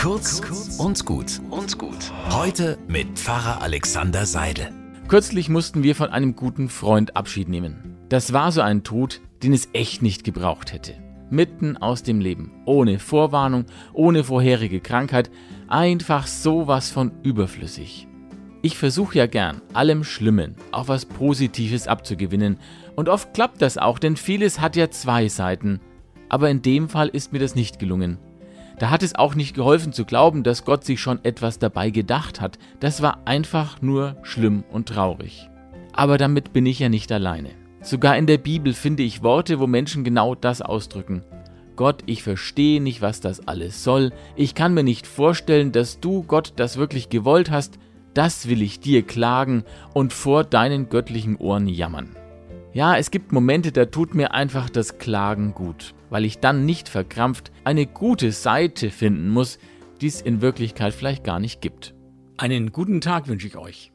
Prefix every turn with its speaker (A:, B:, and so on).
A: Kurz und gut und gut. Heute mit Pfarrer Alexander Seidel.
B: Kürzlich mussten wir von einem guten Freund Abschied nehmen. Das war so ein Tod, den es echt nicht gebraucht hätte. Mitten aus dem Leben, ohne Vorwarnung, ohne vorherige Krankheit, einfach sowas von überflüssig. Ich versuche ja gern, allem Schlimmen auch was Positives abzugewinnen. Und oft klappt das auch, denn vieles hat ja zwei Seiten. Aber in dem Fall ist mir das nicht gelungen. Da hat es auch nicht geholfen zu glauben, dass Gott sich schon etwas dabei gedacht hat. Das war einfach nur schlimm und traurig. Aber damit bin ich ja nicht alleine. Sogar in der Bibel finde ich Worte, wo Menschen genau das ausdrücken. Gott, ich verstehe nicht, was das alles soll. Ich kann mir nicht vorstellen, dass du, Gott, das wirklich gewollt hast das will ich dir klagen und vor deinen göttlichen Ohren jammern. Ja, es gibt Momente, da tut mir einfach das Klagen gut, weil ich dann nicht verkrampft eine gute Seite finden muss, die es in Wirklichkeit vielleicht gar nicht gibt.
C: Einen guten Tag wünsche ich euch.